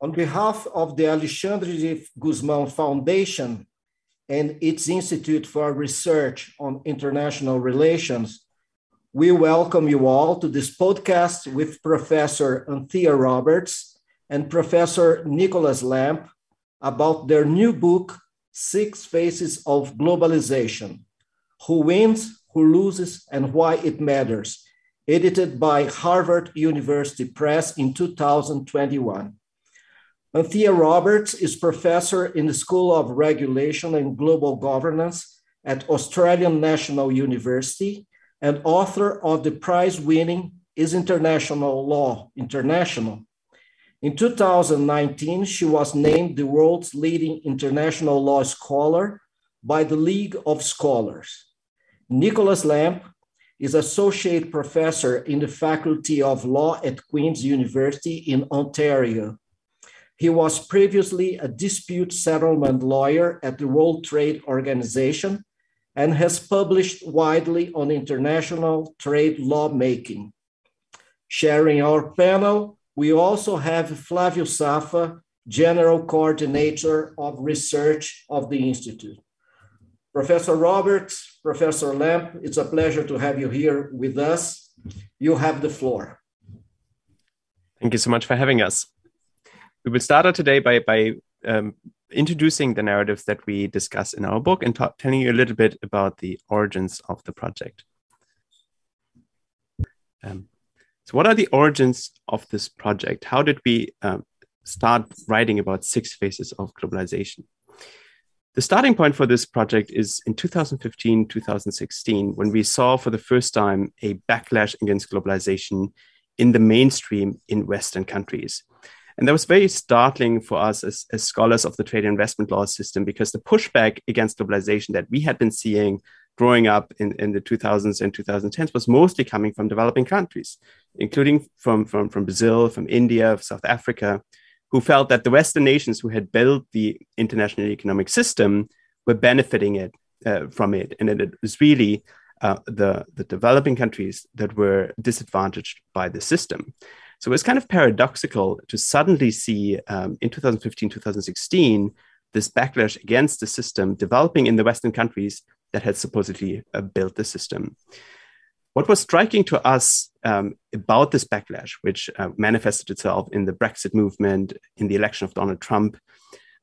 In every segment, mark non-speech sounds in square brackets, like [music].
On behalf of the Alexandre de Gusmão Foundation and its Institute for Research on International Relations, we welcome you all to this podcast with Professor Anthea Roberts and Professor Nicolas Lamp about their new book, Six Faces of Globalization Who Wins, Who Loses, and Why It Matters, edited by Harvard University Press in 2021. Anthea Roberts is professor in the School of Regulation and Global Governance at Australian National University and author of the prize winning Is International Law International? In 2019, she was named the world's leading international law scholar by the League of Scholars. Nicolas Lamp is associate professor in the Faculty of Law at Queen's University in Ontario. He was previously a dispute settlement lawyer at the World Trade Organization and has published widely on international trade lawmaking. Sharing our panel, we also have Flavio Safa, General Coordinator of Research of the Institute. Professor Roberts, Professor Lamp, it's a pleasure to have you here with us. You have the floor. Thank you so much for having us. We will start out today by, by um, introducing the narratives that we discuss in our book and ta- telling you a little bit about the origins of the project. Um, so, what are the origins of this project? How did we um, start writing about six faces of globalization? The starting point for this project is in 2015, 2016, when we saw for the first time a backlash against globalization in the mainstream in Western countries. And that was very startling for us as, as scholars of the trade investment law system because the pushback against globalization that we had been seeing growing up in, in the 2000s and 2010s was mostly coming from developing countries, including from, from, from Brazil, from India, South Africa, who felt that the Western nations who had built the international economic system were benefiting it uh, from it. And that it was really uh, the, the developing countries that were disadvantaged by the system. So it's kind of paradoxical to suddenly see um, in 2015, 2016, this backlash against the system developing in the Western countries that had supposedly uh, built the system. What was striking to us um, about this backlash, which uh, manifested itself in the Brexit movement, in the election of Donald Trump,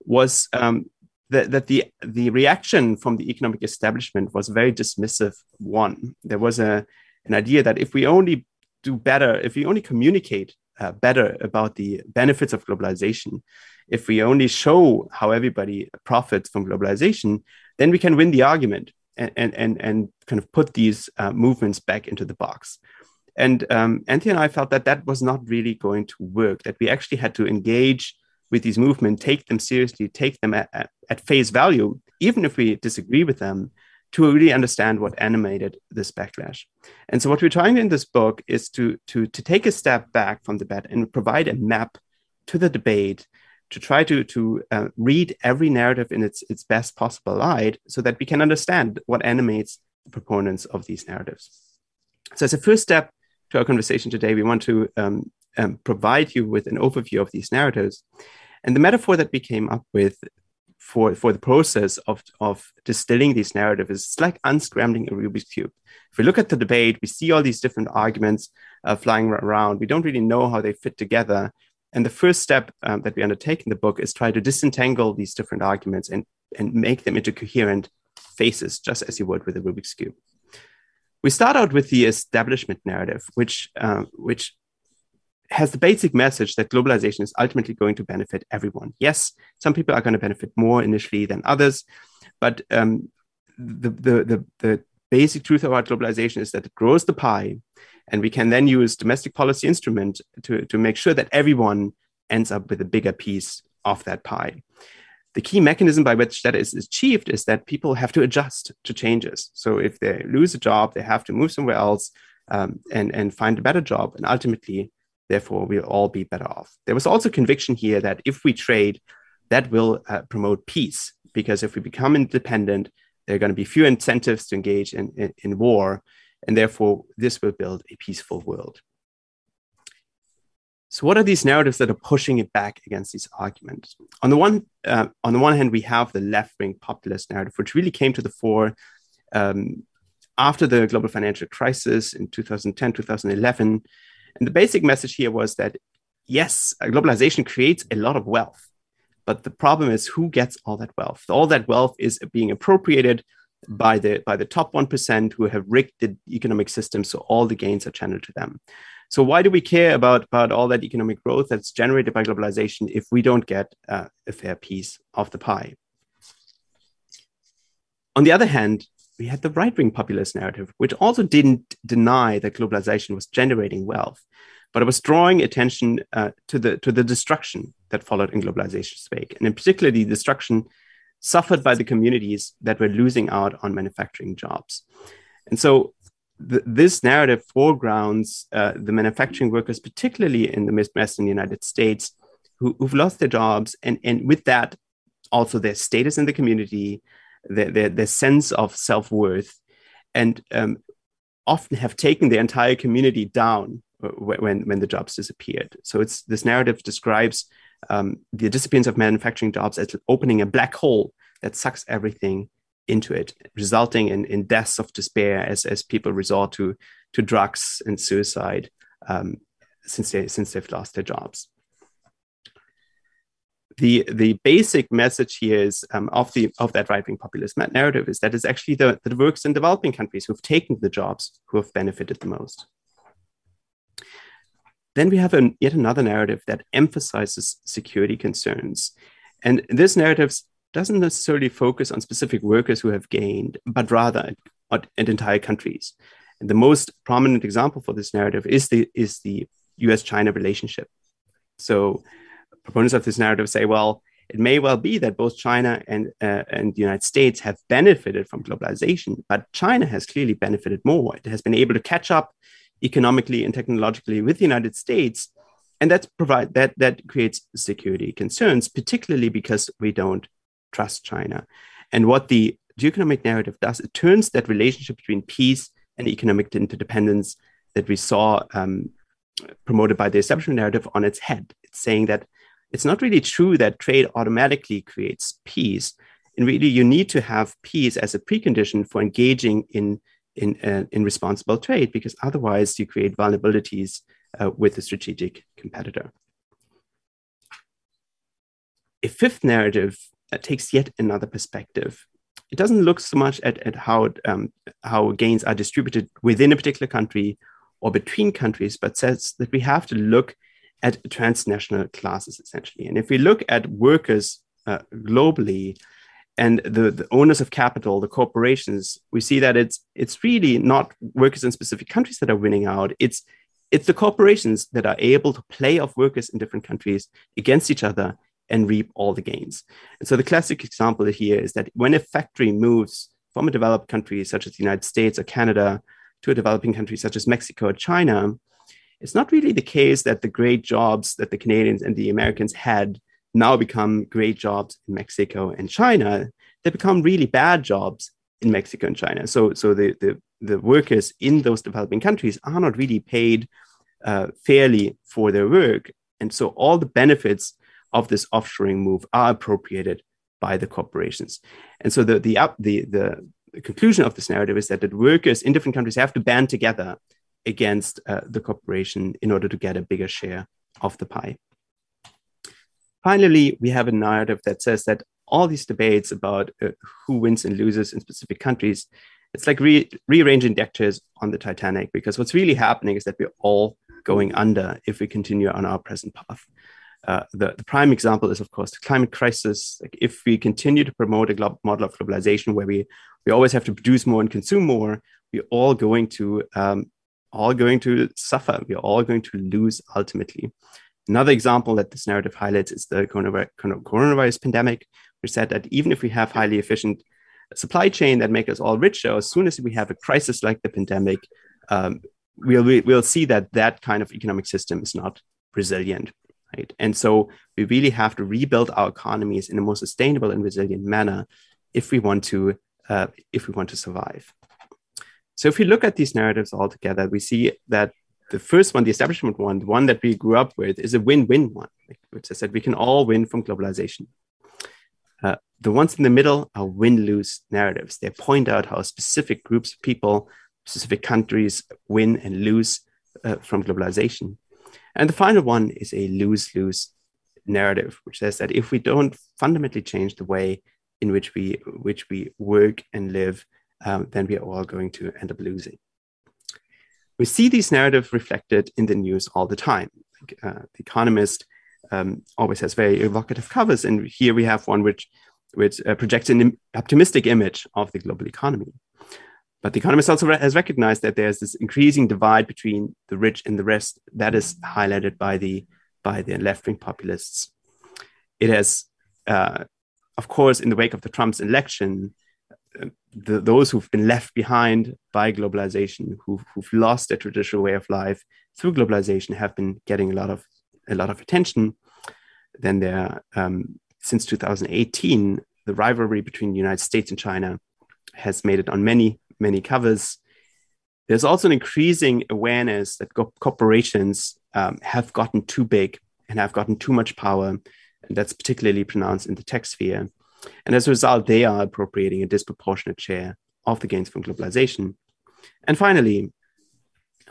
was um, that, that the, the reaction from the economic establishment was a very dismissive one. There was a, an idea that if we only do better, if we only communicate uh, better about the benefits of globalization, if we only show how everybody profits from globalization, then we can win the argument and and and, and kind of put these uh, movements back into the box. And um, Anthea and I felt that that was not really going to work. That we actually had to engage with these movements, take them seriously, take them at, at, at face value, even if we disagree with them, to really understand what animated this backlash. And so what we're trying in this book is to, to, to take a step back from the debate and provide a map to the debate to try to, to uh, read every narrative in its, its best possible light so that we can understand what animates the proponents of these narratives. So as a first step to our conversation today, we want to um, um, provide you with an overview of these narratives. And the metaphor that we came up with for for the process of of distilling these narratives it's like unscrambling a rubik's cube. If we look at the debate we see all these different arguments uh, flying around. We don't really know how they fit together. And the first step um, that we undertake in the book is try to disentangle these different arguments and and make them into coherent faces just as you would with a rubik's cube. We start out with the establishment narrative which uh, which has the basic message that globalization is ultimately going to benefit everyone. Yes, some people are going to benefit more initially than others, but um, the, the, the, the basic truth about globalization is that it grows the pie, and we can then use domestic policy instrument to, to make sure that everyone ends up with a bigger piece of that pie. The key mechanism by which that is achieved is that people have to adjust to changes. So if they lose a job, they have to move somewhere else um, and, and find a better job. And ultimately, Therefore, we'll all be better off. There was also conviction here that if we trade, that will uh, promote peace, because if we become independent, there are going to be few incentives to engage in, in, in war, and therefore, this will build a peaceful world. So, what are these narratives that are pushing it back against these arguments? On the one, uh, on the one hand, we have the left-wing populist narrative, which really came to the fore um, after the global financial crisis in 2010, 2011. And the basic message here was that yes, globalization creates a lot of wealth, but the problem is who gets all that wealth? All that wealth is being appropriated by the by the top 1% who have rigged the economic system so all the gains are channeled to them. So why do we care about, about all that economic growth that's generated by globalization if we don't get uh, a fair piece of the pie? On the other hand, we had the right-wing populist narrative, which also didn't deny that globalization was generating wealth, but it was drawing attention uh, to the to the destruction that followed in globalization's wake, and in particular the destruction suffered by the communities that were losing out on manufacturing jobs. And so th- this narrative foregrounds uh, the manufacturing workers, particularly in the Midwest Midwestern United States, who, who've lost their jobs, and, and with that, also their status in the community, their, their, their sense of self worth, and um, often have taken the entire community down when, when the jobs disappeared. So it's this narrative describes um, the disappearance of manufacturing jobs as opening a black hole that sucks everything into it, resulting in, in deaths of despair as, as people resort to, to drugs and suicide um, since, they, since they've lost their jobs. The, the basic message here is um, of, the, of that right wing populist narrative is that it's actually the, the workers in developing countries who've taken the jobs who have benefited the most. Then we have an, yet another narrative that emphasizes security concerns. And this narrative doesn't necessarily focus on specific workers who have gained, but rather at, at entire countries. And the most prominent example for this narrative is the, is the US China relationship. So proponents of this narrative say, well, it may well be that both China and, uh, and the United States have benefited from globalization, but China has clearly benefited more. It has been able to catch up economically and technologically with the United States. And that's provide that that creates security concerns, particularly because we don't trust China. And what the geoeconomic narrative does, it turns that relationship between peace and economic interdependence that we saw um, promoted by the establishment narrative on its head. It's saying that it's not really true that trade automatically creates peace. And really, you need to have peace as a precondition for engaging in in, uh, in responsible trade, because otherwise you create vulnerabilities uh, with a strategic competitor. A fifth narrative uh, takes yet another perspective. It doesn't look so much at, at how, um, how gains are distributed within a particular country or between countries, but says that we have to look at transnational classes essentially. And if we look at workers uh, globally, and the, the, owners of capital, the corporations, we see that it's it's really not workers in specific countries that are winning out. It's it's the corporations that are able to play off workers in different countries against each other and reap all the gains. And so the classic example here is that when a factory moves from a developed country such as the United States or Canada to a developing country such as Mexico or China, it's not really the case that the great jobs that the Canadians and the Americans had now become great jobs in Mexico and China, they become really bad jobs in Mexico and China. So, so the, the, the workers in those developing countries are not really paid uh, fairly for their work. And so all the benefits of this offshoring move are appropriated by the corporations. And so the, the, the, the conclusion of this narrative is that the workers in different countries have to band together against uh, the corporation in order to get a bigger share of the pie. Finally, we have a narrative that says that all these debates about uh, who wins and loses in specific countries, it's like re- rearranging deck chairs on the Titanic, because what's really happening is that we're all going under if we continue on our present path. Uh, the, the, prime example is, of course, the climate crisis. Like if we continue to promote a glo- model of globalization where we, we always have to produce more and consume more, we're all going to um, all going to suffer. We're all going to lose ultimately. Another example that this narrative highlights is the coronavirus pandemic, which said that even if we have highly efficient supply chain that make us all richer, as soon as we have a crisis like the pandemic, um, we'll, we'll see that that kind of economic system is not resilient. Right? And so we really have to rebuild our economies in a more sustainable and resilient manner if we want to uh, if we want to survive. So if we look at these narratives all together, we see that the first one, the establishment one, the one that we grew up with, is a win-win one, which is that we can all win from globalization. Uh, the ones in the middle are win-lose narratives. They point out how specific groups of people, specific countries win and lose uh, from globalization. And the final one is a lose-lose narrative, which says that if we don't fundamentally change the way in which we which we work and live, um, then we are all going to end up losing. We see these narratives reflected in the news all the time. Like, uh, the Economist um, always has very evocative covers, and here we have one which which uh, projects an optimistic image of the global economy. But the Economist also re- has recognized that there's this increasing divide between the rich and the rest that is highlighted by the by the left wing populists. It has, uh, of course, in the wake of the Trump's election, the, those who've been left behind by globalization, who've, who've lost their traditional way of life through globalization, have been getting a lot of a lot of attention. Then there, um, since 2018, the rivalry between the United States and China has made it on many many covers. There's also an increasing awareness that corporations um, have gotten too big and have gotten too much power. And that's particularly pronounced in the tech sphere. And as a result, they are appropriating a disproportionate share of the gains from globalization. And finally,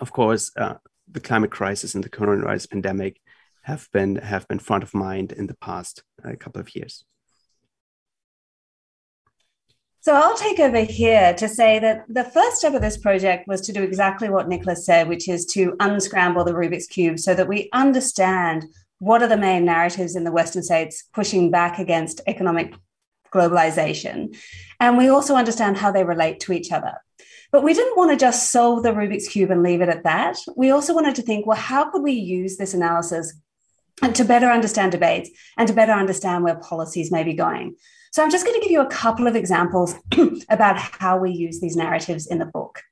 of course, uh, the climate crisis and the coronavirus pandemic have been have been front of mind in the past uh, couple of years. So I'll take over here to say that the first step of this project was to do exactly what Nicolas said, which is to unscramble the Rubik's Cube so that we understand what are the main narratives in the Western states pushing back against economic globalization. And we also understand how they relate to each other. But we didn't want to just solve the Rubik's Cube and leave it at that. We also wanted to think, well, how could we use this analysis to better understand debates and to better understand where policies may be going? So I'm just going to give you a couple of examples [clears throat] about how we use these narratives in the book.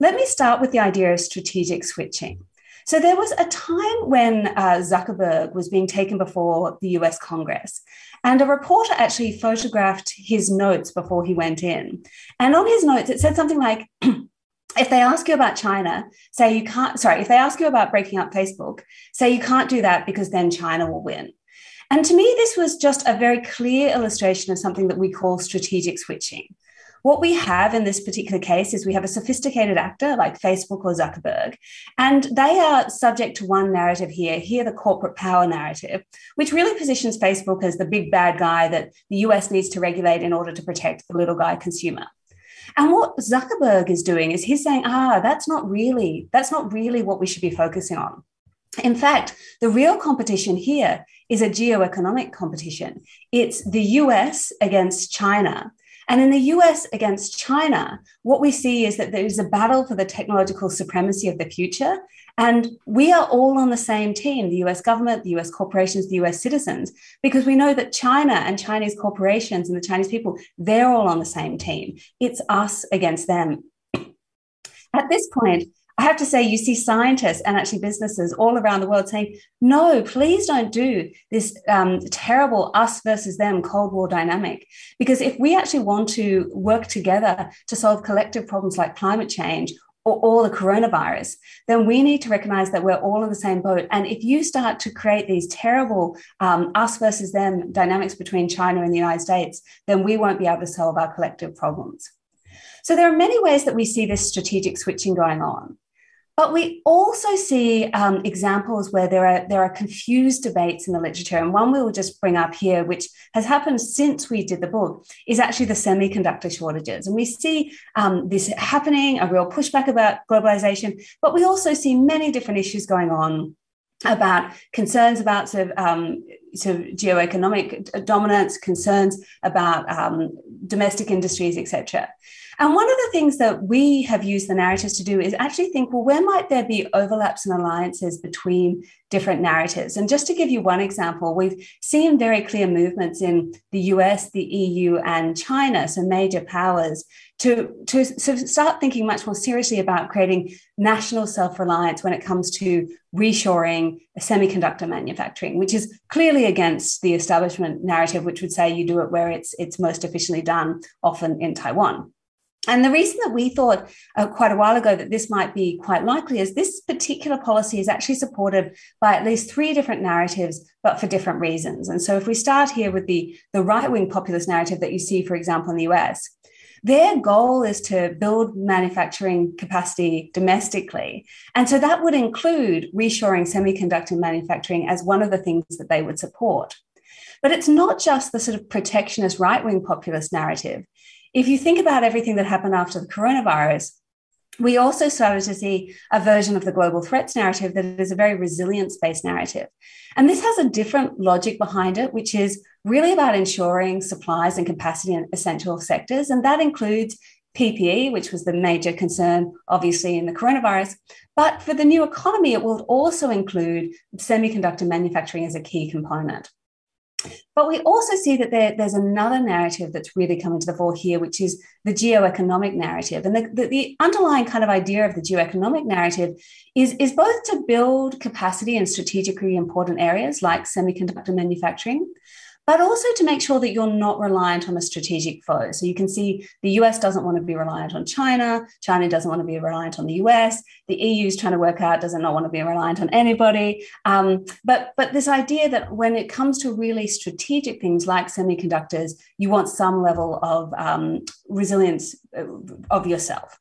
Let me start with the idea of strategic switching. So there was a time when uh, Zuckerberg was being taken before the US Congress, and a reporter actually photographed his notes before he went in. And on his notes, it said something like, [clears throat] if they ask you about China, say you can't, sorry, if they ask you about breaking up Facebook, say you can't do that because then China will win. And to me, this was just a very clear illustration of something that we call strategic switching. What we have in this particular case is we have a sophisticated actor like Facebook or Zuckerberg, and they are subject to one narrative here, here the corporate power narrative, which really positions Facebook as the big bad guy that the US needs to regulate in order to protect the little guy consumer. And what Zuckerberg is doing is he's saying, ah, that's not really, that's not really what we should be focusing on. In fact, the real competition here is a geoeconomic competition. It's the US against China. And in the US against China, what we see is that there is a battle for the technological supremacy of the future. And we are all on the same team the US government, the US corporations, the US citizens, because we know that China and Chinese corporations and the Chinese people, they're all on the same team. It's us against them. At this point, I have to say, you see scientists and actually businesses all around the world saying, no, please don't do this um, terrible us versus them Cold War dynamic. Because if we actually want to work together to solve collective problems like climate change or, or the coronavirus, then we need to recognize that we're all in the same boat. And if you start to create these terrible um, us versus them dynamics between China and the United States, then we won't be able to solve our collective problems. So there are many ways that we see this strategic switching going on. But we also see um, examples where there are there are confused debates in the literature, and one we will just bring up here, which has happened since we did the book, is actually the semiconductor shortages, and we see um, this happening, a real pushback about globalization, but we also see many different issues going on about concerns about sort of, um, sort of geoeconomic dominance, concerns about um, domestic industries, etc. And one of the things that we have used the narratives to do is actually think, well, where might there be overlaps and alliances between different narratives? And just to give you one example, we've seen very clear movements in the US, the EU, and China, so major powers, to, to sort of start thinking much more seriously about creating national self reliance when it comes to reshoring semiconductor manufacturing, which is clearly against the establishment narrative, which would say you do it where it's, it's most efficiently done, often in Taiwan. And the reason that we thought uh, quite a while ago that this might be quite likely is this particular policy is actually supported by at least three different narratives, but for different reasons. And so if we start here with the, the right wing populist narrative that you see, for example, in the US, their goal is to build manufacturing capacity domestically. And so that would include reshoring semiconductor manufacturing as one of the things that they would support. But it's not just the sort of protectionist right wing populist narrative if you think about everything that happened after the coronavirus, we also started to see a version of the global threats narrative that is a very resilience based narrative. And this has a different logic behind it, which is really about ensuring supplies and capacity in essential sectors. And that includes PPE, which was the major concern, obviously, in the coronavirus. But for the new economy, it will also include semiconductor manufacturing as a key component. But we also see that there, there's another narrative that's really coming to the fore here, which is the geoeconomic narrative. And the, the, the, underlying kind of idea of the geoeconomic narrative is, is both to build capacity in strategically important areas like semiconductor manufacturing, but also to make sure that you're not reliant on a strategic foe. So you can see the US doesn't want to be reliant on China, China doesn't want to be reliant on the US, the EU is trying to work out does not not want to be reliant on anybody. Um, but, but this idea that when it comes to really strategic things like semiconductors, you want some level of um, resilience uh, of yourself.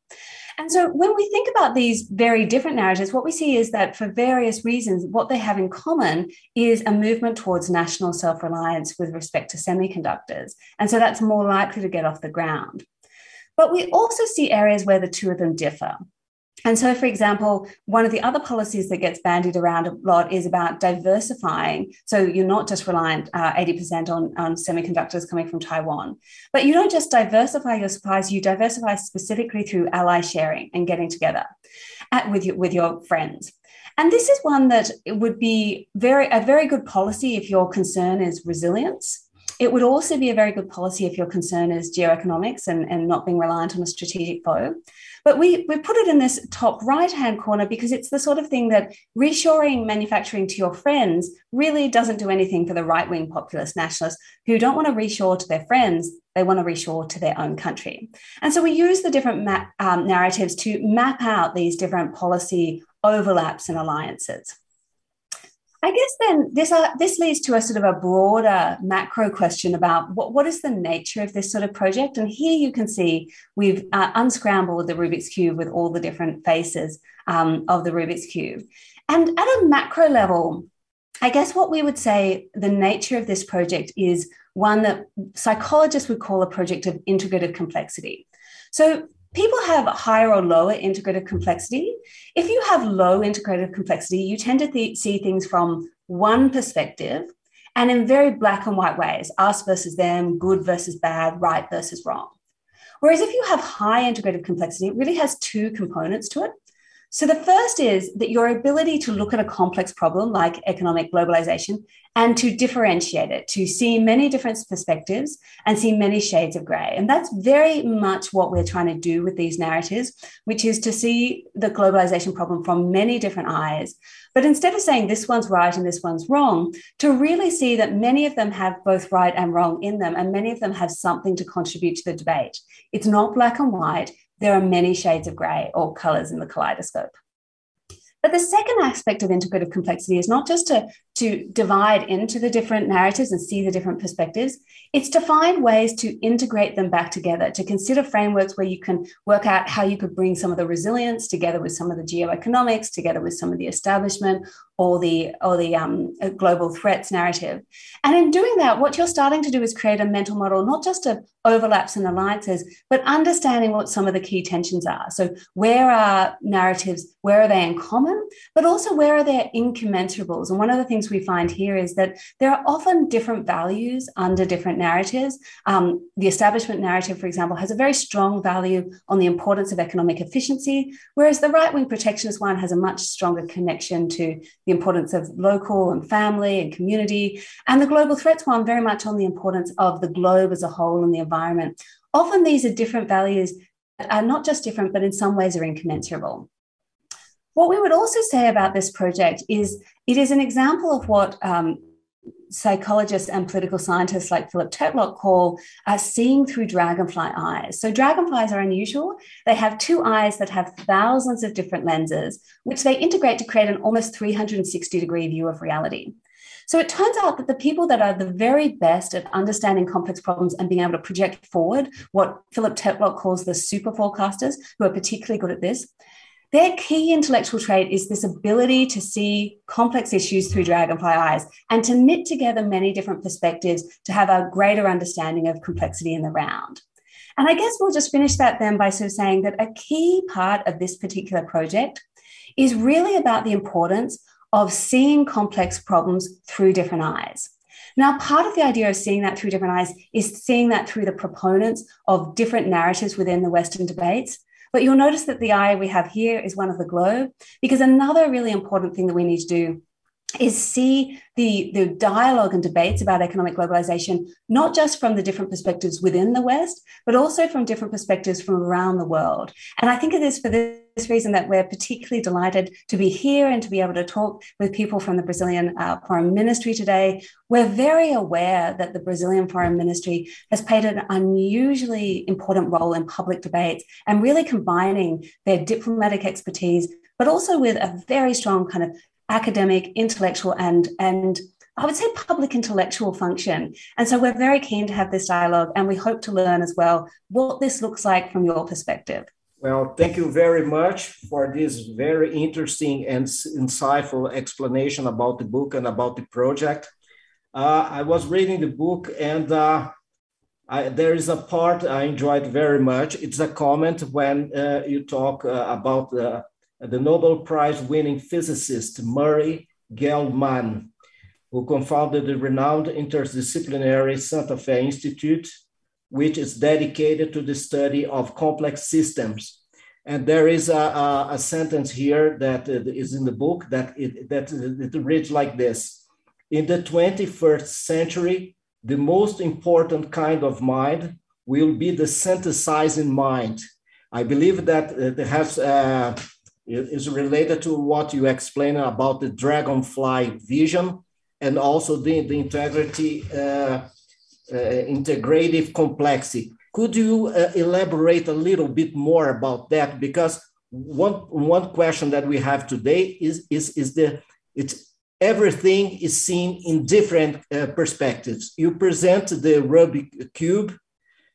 And so when we think about these very different narratives, what we see is that for various reasons, what they have in common is a movement towards national self reliance with respect to semiconductors. And so that's more likely to get off the ground. But we also see areas where the two of them differ. And so, for example, one of the other policies that gets bandied around a lot is about diversifying. So you're not just reliant uh, 80% on, on semiconductors coming from Taiwan, but you don't just diversify your supplies, you diversify specifically through ally sharing and getting together at, with, your, with your friends. And this is one that would be very a very good policy if your concern is resilience. It would also be a very good policy if your concern is geoeconomics and, and not being reliant on a strategic foe. But we, we put it in this top right hand corner because it's the sort of thing that reshoring manufacturing to your friends really doesn't do anything for the right wing populist nationalists who don't want to reshore to their friends. They want to reshore to their own country. And so we use the different map, um, narratives to map out these different policy overlaps and alliances. I guess then this uh, this leads to a sort of a broader macro question about what, what is the nature of this sort of project. And here you can see we've uh, unscrambled the Rubik's cube with all the different faces um, of the Rubik's cube. And at a macro level, I guess what we would say the nature of this project is one that psychologists would call a project of integrative complexity. So people have higher or lower integrative complexity. If you have low integrative complexity, you tend to th- see things from one perspective and in very black and white ways us versus them, good versus bad, right versus wrong. Whereas if you have high integrative complexity, it really has two components to it. So the first is that your ability to look at a complex problem like economic globalization and to differentiate it, to see many different perspectives and see many shades of gray. And that's very much what we're trying to do with these narratives, which is to see the globalization problem from many different eyes. But instead of saying this one's right and this one's wrong, to really see that many of them have both right and wrong in them, and many of them have something to contribute to the debate. It's not black and white there are many shades of grey or colours in the kaleidoscope. But the second aspect of integrative complexity is not just to, to divide into the different narratives and see the different perspectives, it's to find ways to integrate them back together, to consider frameworks where you can work out how you could bring some of the resilience together with some of the geoeconomics, together with some of the establishment or the, or the um, global threats narrative. And in doing that, what you're starting to do is create a mental model, not just of overlaps and alliances, but understanding what some of the key tensions are. So, where are narratives, where are they in common, but also where are there incommensurables? And one of the things we find here is that there are often different values under different narratives. Um, the establishment narrative, for example, has a very strong value on the importance of economic efficiency, whereas the right wing protectionist one has a much stronger connection to the importance of local and family and community. And the global threats one very much on the importance of the globe as a whole and the environment. Often these are different values that are not just different, but in some ways are incommensurable. What we would also say about this project is it is an example of what um, psychologists and political scientists like Philip Tetlock call uh, seeing through dragonfly eyes. So, dragonflies are unusual. They have two eyes that have thousands of different lenses, which they integrate to create an almost 360 degree view of reality. So, it turns out that the people that are the very best at understanding complex problems and being able to project forward, what Philip Tetlock calls the super forecasters, who are particularly good at this, their key intellectual trait is this ability to see complex issues through dragonfly eyes and to knit together many different perspectives to have a greater understanding of complexity in the round. And I guess we'll just finish that then by sort of saying that a key part of this particular project is really about the importance of seeing complex problems through different eyes. Now, part of the idea of seeing that through different eyes is seeing that through the proponents of different narratives within the Western debates. But you'll notice that the eye we have here is one of the globe, because another really important thing that we need to do is see the, the dialogue and debates about economic globalization, not just from the different perspectives within the West, but also from different perspectives from around the world. And I think it is for this reason that we're particularly delighted to be here and to be able to talk with people from the Brazilian uh, Foreign Ministry today. We're very aware that the Brazilian Foreign Ministry has played an unusually important role in public debates and really combining their diplomatic expertise but also with a very strong kind of academic, intellectual, and and I would say public intellectual function. And so we're very keen to have this dialogue, and we hope to learn as well what this looks like from your perspective. Well, thank you very much for this very interesting and insightful explanation about the book and about the project. Uh, I was reading the book, and uh, I, there is a part I enjoyed very much. It's a comment when uh, you talk uh, about the the Nobel Prize winning physicist Murray Gell-Mann, who co-founded the renowned interdisciplinary Santa Fe Institute, which is dedicated to the study of complex systems. And there is a, a, a sentence here that is in the book that it, that it reads like this. In the 21st century, the most important kind of mind will be the synthesizing mind. I believe that it has uh, is related to what you explained about the dragonfly vision and also the, the integrity, uh, uh, integrative complexity. Could you uh, elaborate a little bit more about that? Because one, one question that we have today is, is, is the, it's everything is seen in different uh, perspectives. You present the Rubik cube,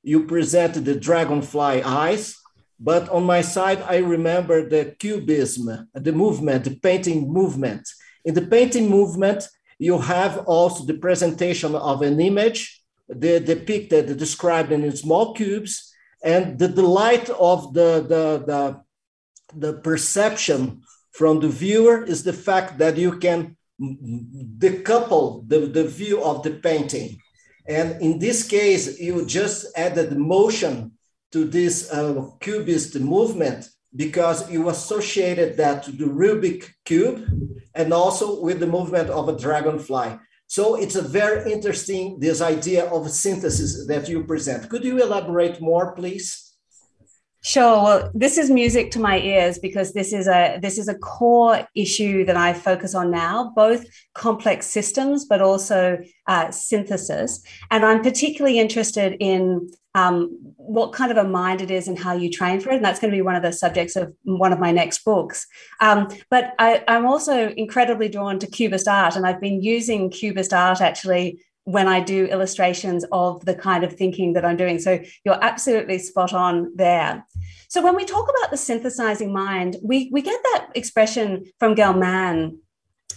you present the dragonfly eyes, but on my side, I remember the cubism, the movement, the painting movement. In the painting movement, you have also the presentation of an image, the depicted, described in small cubes, and the delight of the, the, the, the perception from the viewer is the fact that you can decouple the, the view of the painting. And in this case, you just added motion to this uh, cubist movement because you associated that to the Rubik cube and also with the movement of a dragonfly. So it's a very interesting, this idea of synthesis that you present. Could you elaborate more, please? Sure. Well, this is music to my ears because this is a this is a core issue that I focus on now, both complex systems but also uh, synthesis. And I'm particularly interested in um, what kind of a mind it is and how you train for it. And that's going to be one of the subjects of one of my next books. Um, but I, I'm also incredibly drawn to Cubist art, and I've been using Cubist art actually when I do illustrations of the kind of thinking that I'm doing. So you're absolutely spot on there. So when we talk about the synthesizing mind, we, we get that expression from Gell-Mann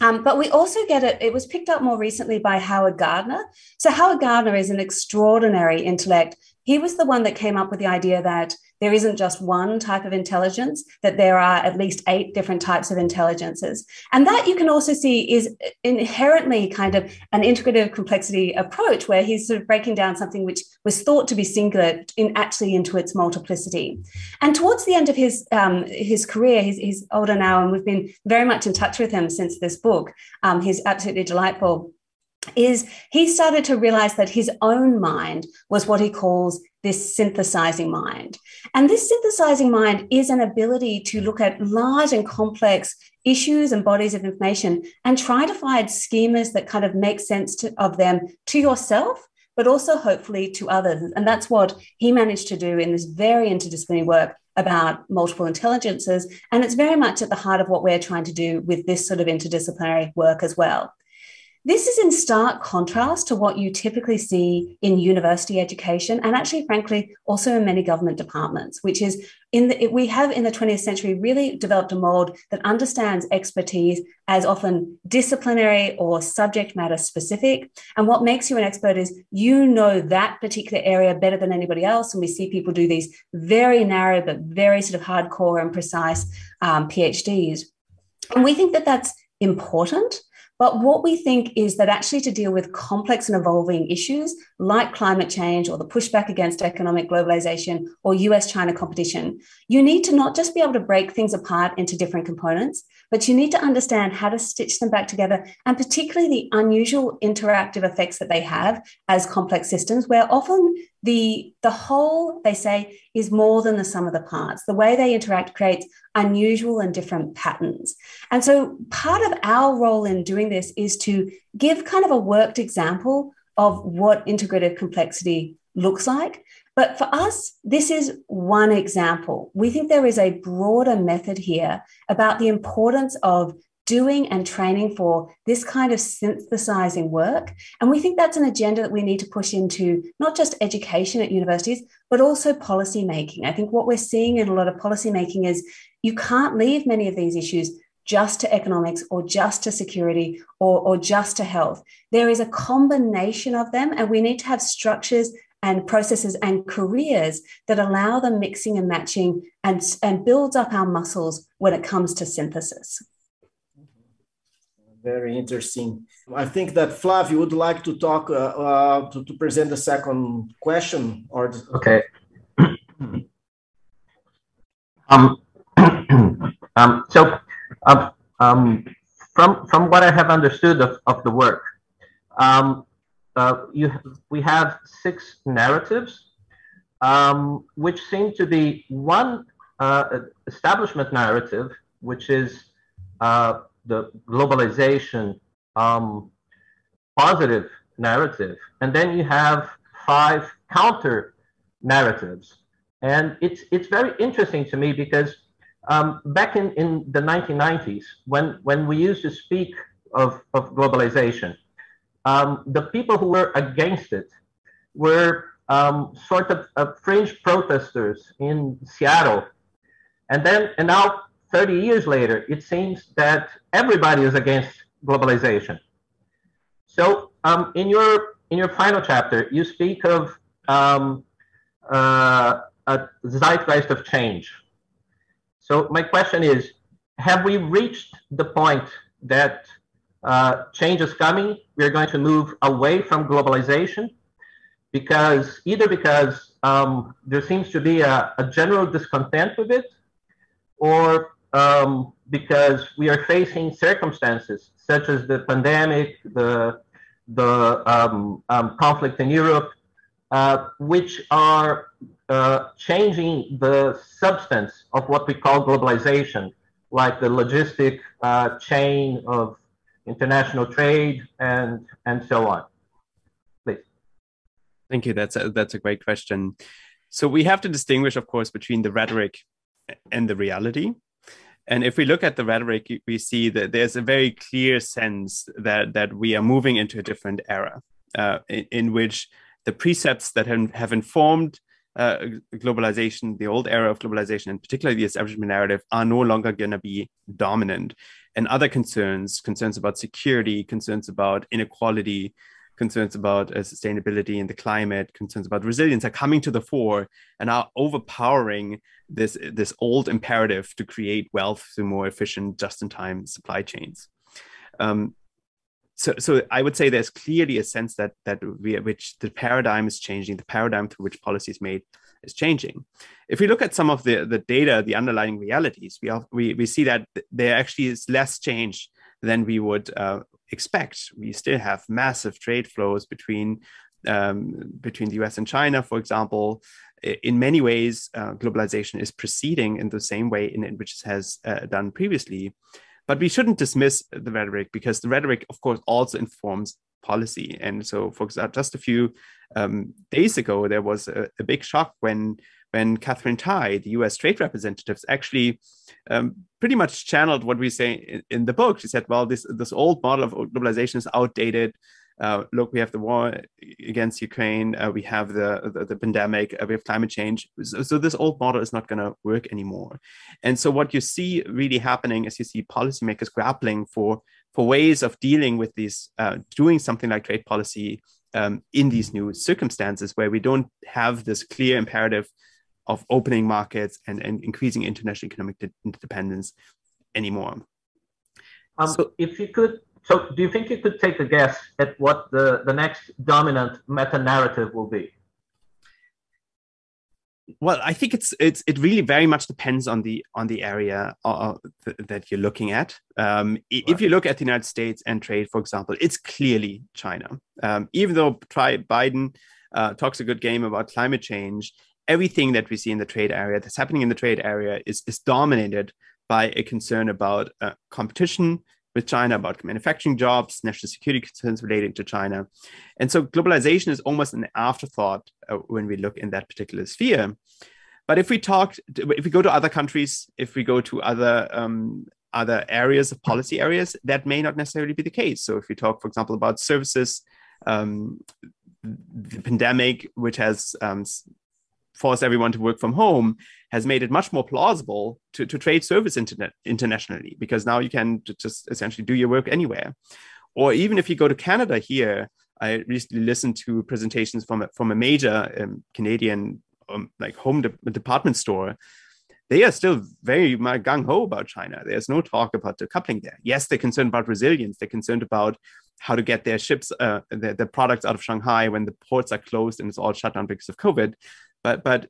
um, but we also get it, it was picked up more recently by Howard Gardner. So, Howard Gardner is an extraordinary intellect. He was the one that came up with the idea that there isn't just one type of intelligence, that there are at least eight different types of intelligences. And that you can also see is inherently kind of an integrative complexity approach where he's sort of breaking down something which was thought to be singular in actually into its multiplicity. And towards the end of his um, his career, he's, he's, older now, and we've been very much in touch with him since this book. Um, he's absolutely delightful is he started to realize that his own mind was what he calls this synthesizing mind. And this synthesizing mind is an ability to look at large and complex issues and bodies of information and try to find schemas that kind of make sense to, of them to yourself, but also hopefully to others. And that's what he managed to do in this very interdisciplinary work about multiple intelligences. And it's very much at the heart of what we're trying to do with this sort of interdisciplinary work as well. This is in stark contrast to what you typically see in university education, and actually, frankly, also in many government departments, which is in the, we have in the 20th century really developed a mold that understands expertise as often disciplinary or subject matter specific. And what makes you an expert is you know that particular area better than anybody else. And we see people do these very narrow but very sort of hardcore and precise um, PhDs. And we think that that's important but what we think is that actually to deal with complex and evolving issues like climate change or the pushback against economic globalization or US China competition, you need to not just be able to break things apart into different components, but you need to understand how to stitch them back together and particularly the unusual interactive effects that they have as complex systems, where often the, the whole, they say, is more than the sum of the parts. The way they interact creates unusual and different patterns. And so part of our role in doing this is to give kind of a worked example of what integrative complexity looks like. But for us, this is one example. We think there is a broader method here about the importance of doing and training for this kind of synthesizing work. And we think that's an agenda that we need to push into not just education at universities, but also policy making. I think what we're seeing in a lot of policy making is you can't leave many of these issues just to economics or just to security or, or just to health. There is a combination of them, and we need to have structures and processes and careers that allow the mixing and matching and, and builds up our muscles when it comes to synthesis very interesting. I think that Flavio would like to talk uh, uh, to, to, present the second question. Or okay. [clears throat] um, [clears throat] um, so, um, um, from from what I have understood of, of the work, um, uh, you we have six narratives, um, which seem to be one uh, establishment narrative, which is uh, the globalization um, positive narrative, and then you have five counter narratives. And it's, it's very interesting to me because um, back in, in the 1990s, when, when we used to speak of, of globalization, um, the people who were against it were um, sort of uh, fringe protesters in Seattle. And then, and now 30 years later, it seems that everybody is against globalization. So um, in your in your final chapter, you speak of um, uh, a zeitgeist of change. So my question is, have we reached the point that uh, change is coming? We're going to move away from globalization because either because um, there seems to be a, a general discontent with it, or um, because we are facing circumstances such as the pandemic, the, the um, um, conflict in Europe, uh, which are uh, changing the substance of what we call globalization, like the logistic uh, chain of international trade and, and so on. Please. Thank you. That's a, that's a great question. So we have to distinguish, of course, between the rhetoric and the reality. And if we look at the rhetoric, we see that there's a very clear sense that that we are moving into a different era, uh, in, in, which the precepts that have, have informed uh, globalization, the old era of globalization, and particularly the establishment narrative, are no longer going to be dominant. And other concerns, concerns about security, concerns about inequality, concerns about uh, sustainability and the climate, concerns about resilience are coming to the fore and are overpowering this this old imperative to create wealth through more efficient, just-in-time supply chains. Um, so, so I would say there's clearly a sense that that we, which the paradigm is changing, the paradigm through which policy is made is changing. If we look at some of the the data, the underlying realities, we we we see that there actually is less change than we would uh, expect. We still have massive trade flows between um, between the US and China, for example. In many ways, uh, globalization is proceeding in the same way in, which it has uh, done previously. But we shouldn't dismiss the rhetoric because the rhetoric, of course, also informs policy. And so, for example, just a few um, days ago, there was a, a, big shock when when Katherine Tai, the U.S. trade representatives, actually um, pretty much channeled what we say in, in, the book. She said, "Well, this this old model of globalization is outdated. Uh, look, we have the war against Ukraine, uh, we have the, the, the pandemic, uh, we have climate change. So, so this old model is not going to work anymore. And so what you see really happening is you see policymakers grappling for for ways of dealing with these, uh, doing something like trade policy um, in these new circumstances where we don't have this clear imperative of opening markets and, and increasing international economic interdependence anymore. Um, so, if you could so do you think you could take a guess at what the, the next dominant meta narrative will be? Well, I think it's it's it really very much depends on the on the area uh, th- that you're looking at. Um, right. If you look at the United States and trade, for example, it's clearly China. Um, even though try Biden uh, talks a good game about climate change, everything that we see in the trade area that's happening in the trade area is is dominated by a concern about uh, competition, with China about manufacturing jobs, national security concerns relating to China. And so globalization is almost an afterthought uh, when we look in that particular sphere. But if we talk, if we go to other countries, if we go to other um, other areas of policy areas, that may not necessarily be the case. So if we talk, for example, about services, um, the pandemic, which has um, forced everyone to work from home has made it much more plausible to, to trade service internet internationally because now you can just essentially do your work anywhere. Or even if you go to Canada here, I recently listened to presentations from a, from a major um, Canadian um, like home de- department store. They are still very gung ho about China. There's no talk about decoupling there. Yes, they're concerned about resilience. They're concerned about how to get their ships, uh, their, their products out of Shanghai when the ports are closed and it's all shut down because of COVID but but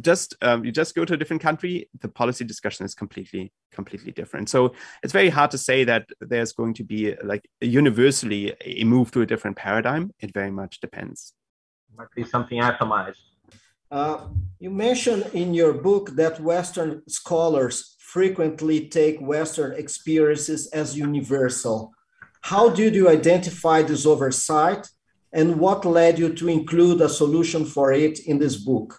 just um, you just go to a different country the policy discussion is completely completely different. So it's very hard to say that there's going to be like universally a move to a different paradigm. It very much depends. Might be something atomized. Uh, you mentioned in your book that western scholars frequently take western experiences as universal. How did you identify this oversight and what led you to include a solution for it in this book?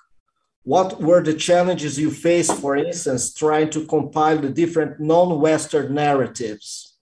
What were the challenges you faced, for instance, trying to compile the different non Western narratives?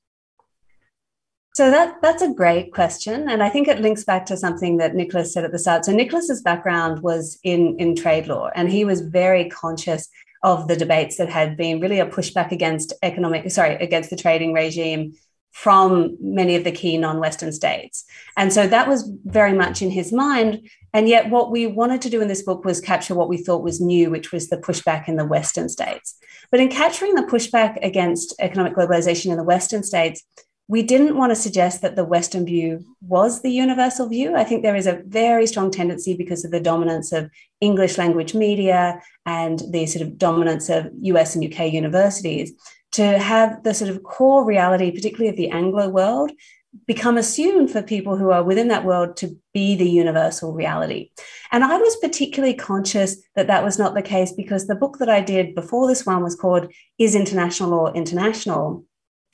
So that that's a great question, and I think it links back to something that Nicolas said at the start. So Nicolas's background was in in trade law, and he was very conscious of the debates that had been really a pushback against economic, sorry, against the trading regime from many of the key non-Western states. And so that was very much in his mind. And yet what we wanted to do in this book was capture what we thought was new, which was the pushback in the Western states. But in capturing the pushback against economic globalization in the Western states, we didn't want to suggest that the Western view was the universal view. I think there is a very strong tendency because of the dominance of English language media and the sort of dominance of US and UK universities to have the sort of core reality, particularly of the Anglo world, become assumed for people who are within that world to be the universal reality. And I was particularly conscious that that was not the case because the book that I did before this one was called Is International Law International?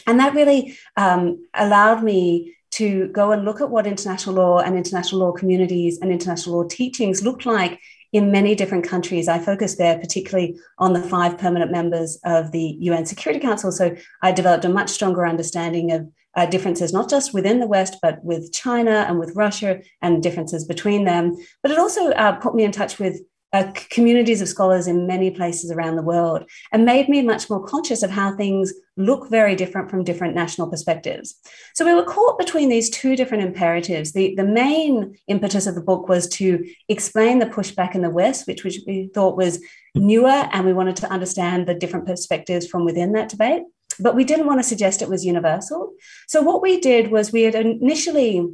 And that really um, allowed me to go and look at what international law and international law communities and international law teachings looked like in many different countries. I focused there particularly on the five permanent members of the UN Security Council. So I developed a much stronger understanding of uh, differences, not just within the West, but with China and with Russia and differences between them. But it also uh, put me in touch with uh, communities of scholars in many places around the world and made me much more conscious of how things look very different from different national perspectives. So we were caught between these two different imperatives. The, the main impetus of the book was to explain the pushback in the West, which, which we thought was newer, and we wanted to understand the different perspectives from within that debate. But we didn't want to suggest it was universal. So what we did was we had initially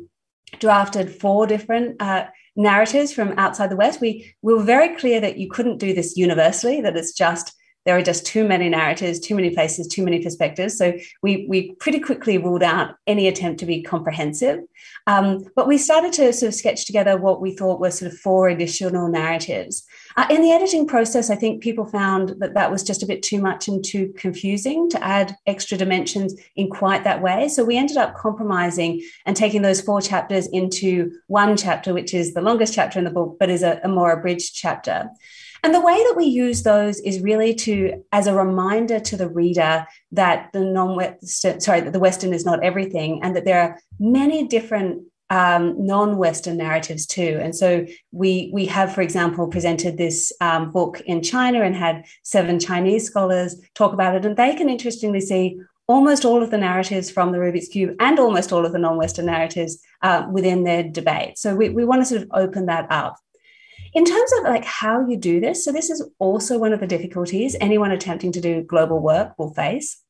drafted four different uh, narratives from outside the West, we, we were very clear that you couldn't do this universally, that it's just there are just too many narratives, too many places, too many perspectives. So we, we pretty quickly ruled out any attempt to be comprehensive. Um, but we started to sort of sketch together what we thought were sort of four additional narratives. Uh, in the editing process, I think people found that that was just a bit too much and too confusing to add extra dimensions in quite that way. So we ended up compromising and taking those four chapters into one chapter, which is the longest chapter in the book, but is a, a more abridged chapter. And the way that we use those is really to, as a reminder to the reader that the non-Western, sorry, that the Western is not everything, and that there are many different um, non-Western narratives too. And so we we have, for example, presented this um, book in China and had seven Chinese scholars talk about it, and they can interestingly see almost all of the narratives from the Rubik's Cube and almost all of the non-Western narratives uh, within their debate. So we, we want to sort of open that up. In terms of like how you do this, so this is also one of the difficulties anyone attempting to do global work will face,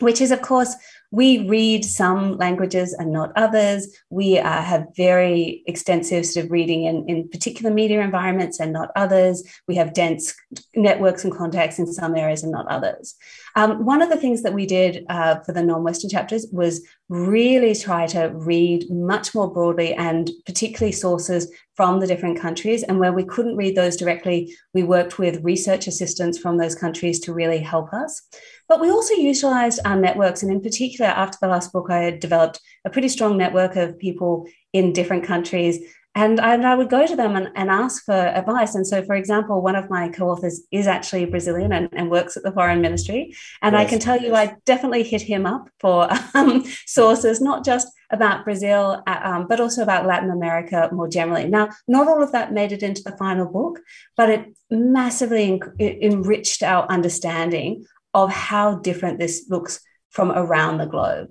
which is of course we read some languages and not others. We uh, have very extensive sort of reading in, in particular media environments and not others. We have dense networks and contacts in some areas and not others. Um, one of the things that we did uh, for the non Western chapters was really try to read much more broadly and particularly sources from the different countries. And where we couldn't read those directly, we worked with research assistants from those countries to really help us. But we also utilized our networks. And in particular, after the last book, I had developed a pretty strong network of people in different countries. And I, and I would go to them and, and, ask for advice. And so, for example, one of my co authors is actually Brazilian and, and, works at the Foreign Ministry. And yes, I can tell yes. you, I definitely hit him up for um, sources, not just about Brazil, uh, um, but also about Latin America more generally. Now, not all of that made it into the final book, but it massively en- enriched our understanding of how different this looks from around the globe.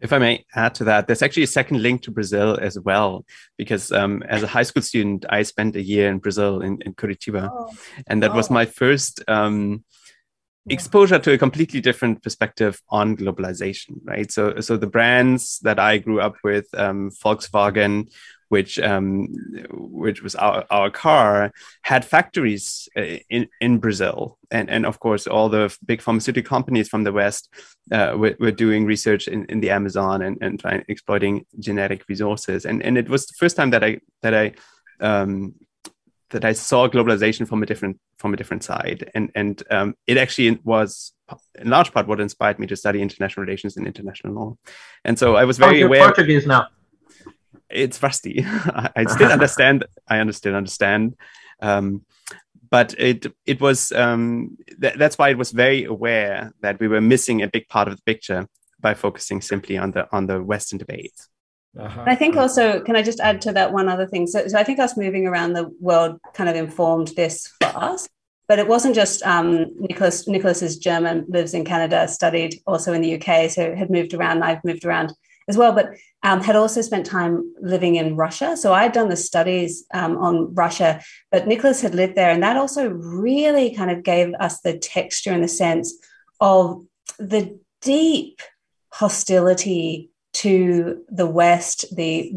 If I may add to that, there's actually a second link to Brazil as well, because um, as a high school student, I spent a year in Brazil in, in Curitiba, oh. and that oh. was my first um, exposure to a completely different perspective on globalization. Right, so so the brands that I grew up with, um, Volkswagen, which um, which was our, our car, had factories uh, in, in Brazil. And, and of course, all the big pharmaceutical companies from the West uh, were, were doing research in, in the Amazon and, and trying exploiting genetic resources. And, and it was the first time that I that I um, that I saw globalization from a different from a different side, and and um, it actually was in large part what inspired me to study international relations and international law. And so I was very oh, aware. Portuguese now it's rusty. [laughs] I, still understand. I understand. Understand. Um, but it it was um, th- that's why it was very aware that we were missing a big part of the picture by focusing simply on the on the Western debate. Uh-huh. I think also, can I just add to that one other thing? So, so I think us moving around the world kind of informed this for us. But it wasn't just um, Nicolas. Nicolas is German, lives in Canada, studied also in the UK, so had moved around. I've moved around as well, but um, had also spent time living in Russia. So I'd done the studies um, on Russia, but Nicolas had lived there. And that also really kind of gave us the texture and the sense of the deep hostility to the West, the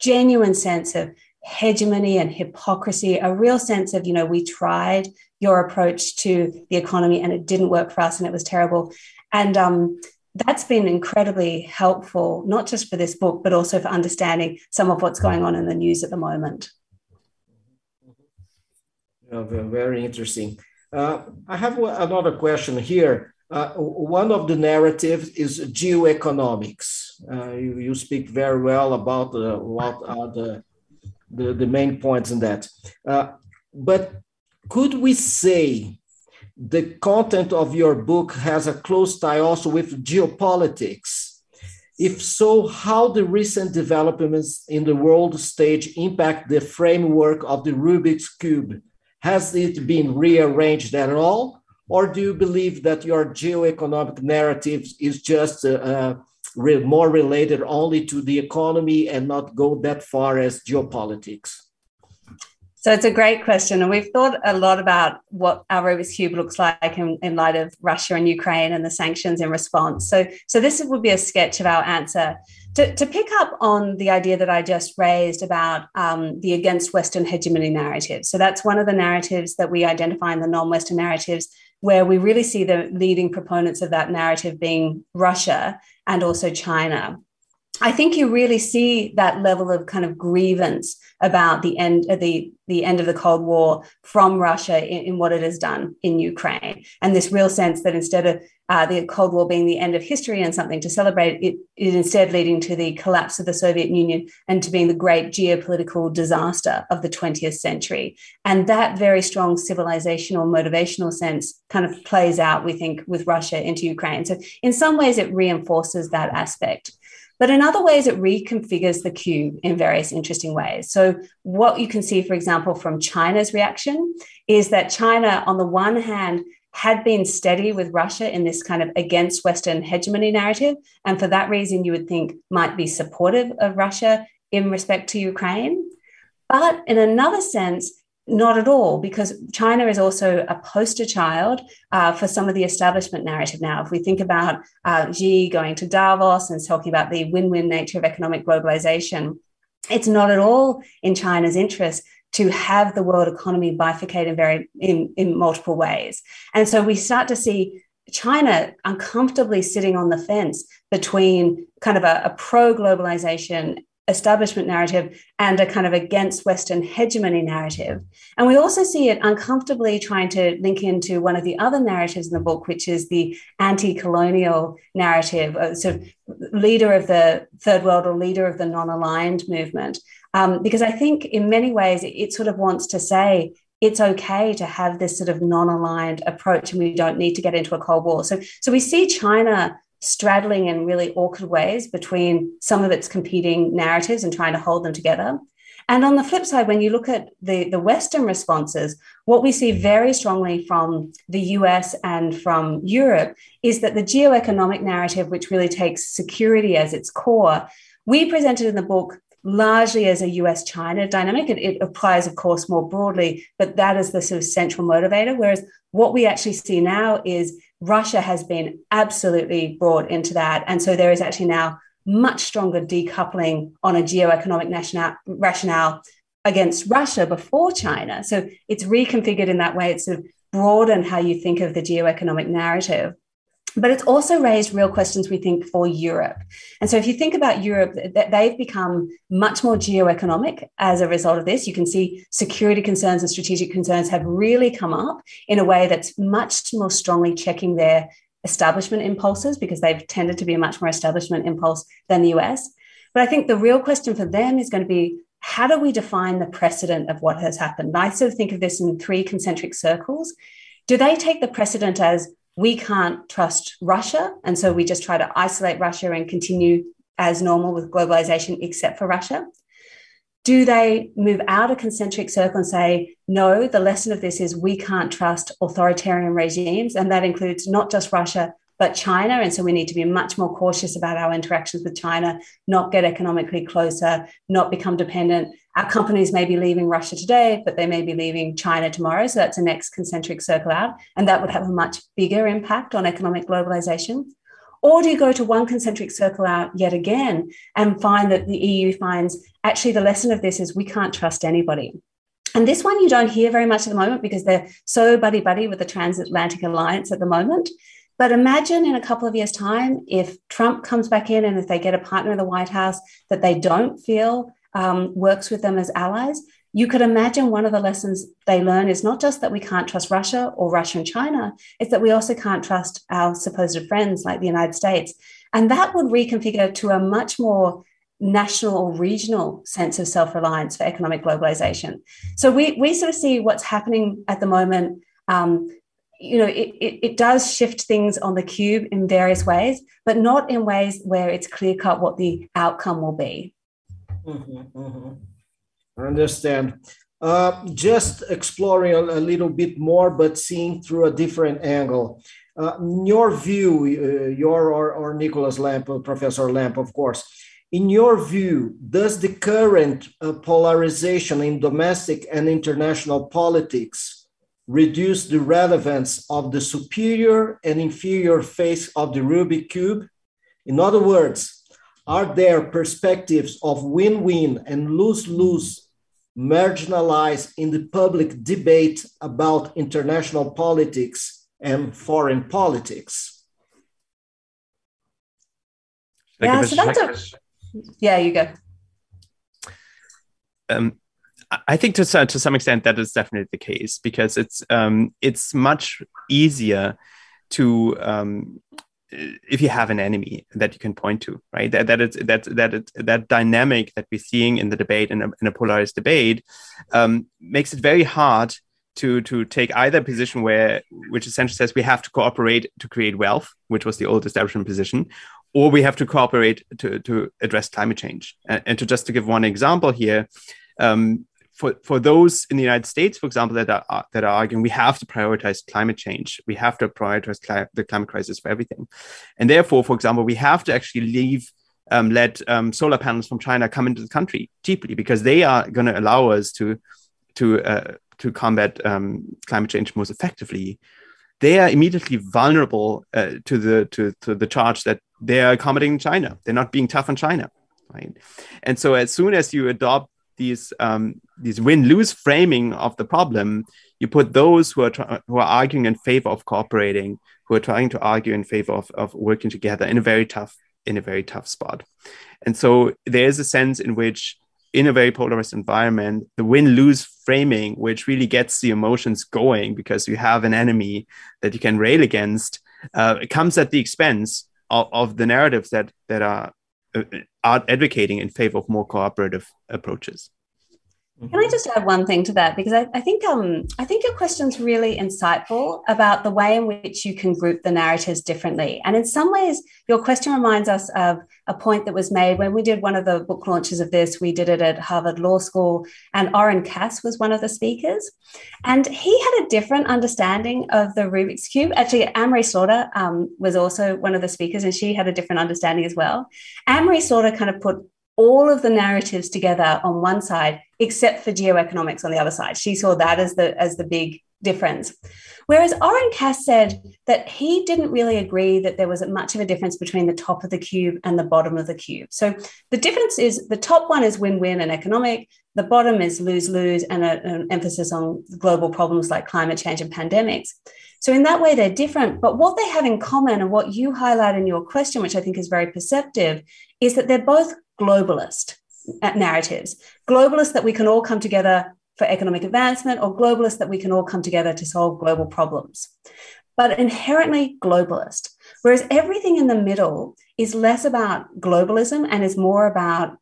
genuine sense of hegemony and hypocrisy, a real sense of, you know, we tried your approach to the economy and it didn't work for us and it was terrible. And um, that's been incredibly helpful, not just for this book, but also for understanding some of what's going on in the news at the moment. very interesting. Uh, I have another question here. Uh, one of the narratives is geoeconomics. Uh, you, you, speak very well about uh, what are the, the, the, main points in that. Uh, but could we say the content of your book has a close tie also with geopolitics. If so, how the recent developments in the world stage impact the framework of the Rubik's Cube? Has it been rearranged at all? Or do you believe that your geoeconomic narrative is just uh, uh, re more related only to the economy and not go that far as geopolitics? So it's a great question. And we've thought a lot about what our Rubik's Cube looks like in, in light of Russia and Ukraine and the sanctions in response. So, so this would be a sketch of our answer. To, to pick up on the idea that I just raised about um, the against Western hegemony narrative. So that's one of the narratives that we identify in the non Western narratives where we really see the leading proponents of that narrative being Russia and also China. I think you really see that level of kind of grievance about the end of the, the end of the Cold War from Russia in, in what it has done in Ukraine, and this real sense that instead of uh, the Cold War being the end of history and something to celebrate, it is instead leading to the collapse of the Soviet Union and to being the great geopolitical disaster of the 20th century. And that very strong civilizational, motivational sense kind of plays out, we think, with Russia into Ukraine. So, in some ways, it reinforces that aspect. But in other ways, it reconfigures the cube in various interesting ways. So, what you can see, for example, from China's reaction is that China, on the one hand, had been steady with Russia in this kind of against Western hegemony narrative. And for that reason, you would think might be supportive of Russia in respect to Ukraine. But in another sense, not at all, because China is also a poster child uh, for some of the establishment narrative now. If we think about uh, Xi going to Davos and talking about the win win nature of economic globalization, it's not at all in China's interest to have the world economy bifurcate in very in, in multiple ways. And so we start to see China uncomfortably sitting on the fence between kind of a, a pro globalization establishment narrative and a kind of against Western hegemony narrative. And we also see it uncomfortably trying to link into one of the other narratives in the book, which is the anti colonial narrative, uh, sort of leader of the third world or leader of the non aligned movement. Um, because I think in many ways it, it sort of wants to say, it's okay to have this sort of non-aligned approach and we don't need to get into a cold war so so we see china straddling in really awkward ways between some of its competing narratives and trying to hold them together. And on the flip side, when you look at the, the Western responses, what we see very strongly from the US and from Europe is that the geoeconomic narrative, which really takes security as its core, we presented in the book largely as a US China dynamic. It, it, applies, of course, more broadly, but that is the sort of central motivator. Whereas what we actually see now is Russia has been absolutely brought into that. And so there is actually now much stronger decoupling on a geoeconomic national, rationale against Russia before China. So it's reconfigured in that way. It's sort of broadened how you think of the geoeconomic narrative. But it's also raised real questions, we think, for Europe. And so if you think about Europe, they've become much more geoeconomic as a result of this. You can see security concerns and strategic concerns have really come up in a way that's much more strongly checking their establishment impulses because they've tended to be a much more establishment impulse than the US. But I think the real question for them is going to be how do we define the precedent of what has happened? I sort of think of this in three concentric circles. Do they take the precedent as we can't trust Russia. And so we just try to isolate Russia and continue as normal with globalization, except for Russia? Do they move out a concentric circle and say, no, the lesson of this is we can't trust authoritarian regimes? And that includes not just Russia, but China. And so we need to be much more cautious about our interactions with China, not get economically closer, not become dependent. Our companies may be leaving Russia today, but they may be leaving China tomorrow. So that's a next concentric circle out. And that would have a much bigger impact on economic globalization. Or do you go to one concentric circle out yet again and find that the EU finds actually the lesson of this is we can't trust anybody? And this one you don't hear very much at the moment because they're so buddy buddy with the transatlantic alliance at the moment. But imagine in a couple of years' time, if Trump comes back in and if they get a partner in the White House that they don't feel um, works with them as allies, you could imagine one of the lessons they learn is not just that we can't trust Russia or Russia and China, it's that we also can't trust our supposed friends like the United States. And that would reconfigure to a much more national or regional sense of self reliance for economic globalization. So we, we sort of see what's happening at the moment um, you know, it, it, it, does shift things on the cube in various ways, but not in ways where it's clear cut what the outcome will be. Mm-hmm, mm-hmm. I understand. Uh, just exploring a, a, little bit more, but seeing through a different angle. Uh, in your view, uh, your or, or Nicolas Lamp, uh, Professor Lamp, of course, in your view, does the current uh, polarization in domestic and international politics reduce the relevance of the superior and inferior face of the Rubik cube? In other words, are there perspectives of win win and lose lose marginalized in the public debate about international politics and foreign politics. Yeah, so that's a, yeah, you go. Um, I think to to some extent that is definitely the case because it's um, it's much easier to um, if you have an enemy that you can point to, right? That that it's that that it, that dynamic that we're seeing in the debate in a, in a polarized debate um, makes it very hard to to take either position where which essentially says we have to cooperate to create wealth, which was the old establishment position, or we have to cooperate to to address climate change. And, and to just to give one example here. Um, for, for those in the United States, for example, that are that are arguing we have to prioritize climate change, we have to prioritize cli- the climate crisis for everything, and therefore, for example, we have to actually leave um, let um, solar panels from China come into the country cheaply because they are going to allow us to to uh, to combat um, climate change most effectively. They are immediately vulnerable uh, to the to, to the charge that they are accommodating China. They're not being tough on China, right? And so, as soon as you adopt these um, these win lose framing of the problem, you put those who are try- who are arguing in favor of cooperating, who are trying to argue in favor of, of working together in a very tough in a very tough spot. And so there is a sense in which in a very polarized environment, the win lose framing, which really gets the emotions going because you have an enemy that you can rail against, uh, it comes at the expense of, of the narratives that that are Uh, uh, advocating in favor of more cooperative approaches. Can I just add one thing to that? Because I, I, think um, I think your question's really insightful about the way in which you can group the narratives differently. And in some ways, your question reminds us of a point that was made when we did one of the book launches of this. We did it at Harvard Law School, and Oren Cass was one of the speakers. And he had a different understanding of the Rubik's Cube. Actually, Anne-Marie Slaughter um, was also one of the speakers, and she had a different understanding as well. Anne-Marie Slaughter kind of put all of the narratives together on one side except for geoeconomics on the other side. She saw that as the as the big difference. Whereas oren cass said that he didn't really agree that there was much of a difference between the top of the cube and the bottom of the cube. So the difference is the top one is win-win and economic the bottom is lose-lose and a, an emphasis on global problems like climate change and pandemics. So in that way they're different. But what they have in common and what you highlight in your question which i think is very perceptive is that they're both globalist Uh, narratives. Globalist that we can all come together for economic advancement or globalist that we can all come together to solve global problems. But inherently globalist whereas everything in the middle is less about globalism and is more about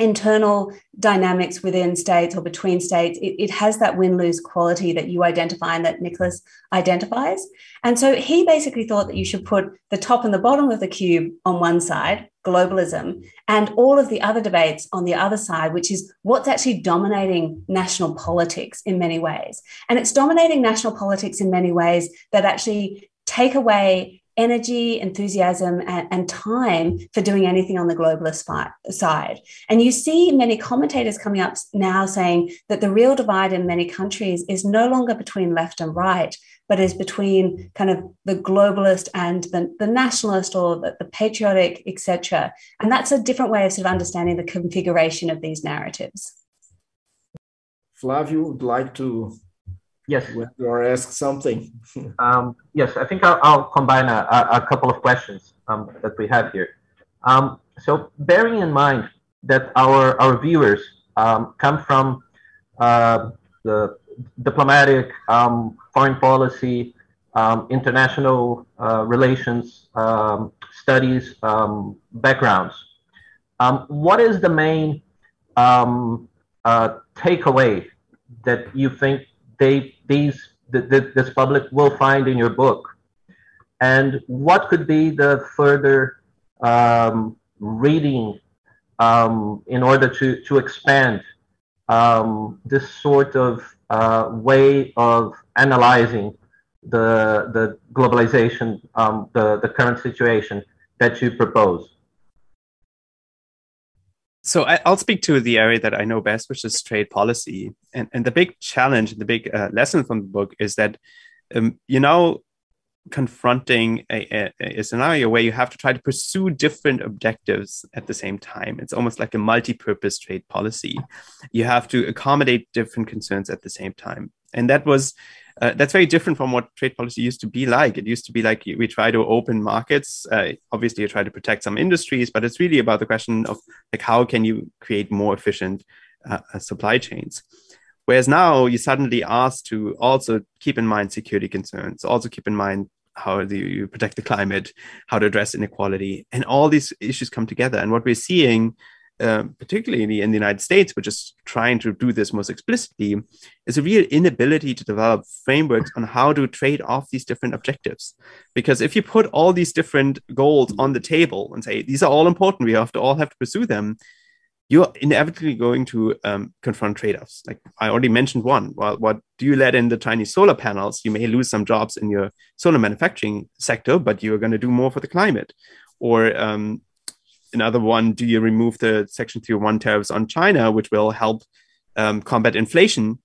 internal dynamics within states or between states, it, it has that win lose quality that you identify and that Nicolas identifies. And so he basically thought that you should put the top and the bottom of the cube on one side, globalism, and all of the other debates on the other side, which is what's actually dominating national politics in many ways. And it's dominating national politics in many ways that actually take away energy, enthusiasm, and, and, time for doing anything on the globalist fi- side. And you see many commentators coming up now saying that the real divide in many countries is no longer between left and right, but is between kind of the globalist and the, the nationalist or the, the patriotic, etc. And that's a different way of sort of understanding the configuration of these narratives. Flavio would like to Yes. Or ask something. [laughs] um, yes, I think I'll, I'll combine a, a, couple of questions um, that we have here. Um, so bearing in mind that our, our viewers um, come from uh, the diplomatic, um, foreign policy, um, international uh, relations studies backgrounds, what is the main uh, takeaway that you think they these the, the, this public will find in your book and what could be the further um, reading um, in order to, to expand um, this sort of uh, way of analyzing the, the globalization, um, the, the current situation that you propose? So I, will speak to the area that I know best, which is trade policy. And, and the big challenge, the big uh, lesson from the book is that, um, you know, confronting a, a, a, scenario where you have to try to pursue different objectives at the same time. It's almost like a multi-purpose trade policy. You have to accommodate different concerns at the same time. And that was Uh, that's very different from what trade policy used to be like. It used to be like we try to open markets. Uh, obviously, you try to protect some industries, but it's really about the question of like how can you create more efficient uh, uh supply chains. Whereas now you suddenly ask to also keep in mind security concerns, also keep in mind how do you protect the climate, how to address inequality, and all these issues come together. And what we're seeing um, particularly in the United States, which is trying to do this most explicitly, is a real inability to develop frameworks on how to trade off these different objectives. Because if you put all these different goals on the table and say these are all important, we have to all have to pursue them, you're inevitably going to um, confront trade-offs. Like I already mentioned one. Well, what do you let in the Chinese solar panels? You may lose some jobs in your solar manufacturing sector, but you're going to do more for the climate. Or um, another one, do you remove the Section 301 tariffs on China, which will help um, combat inflation?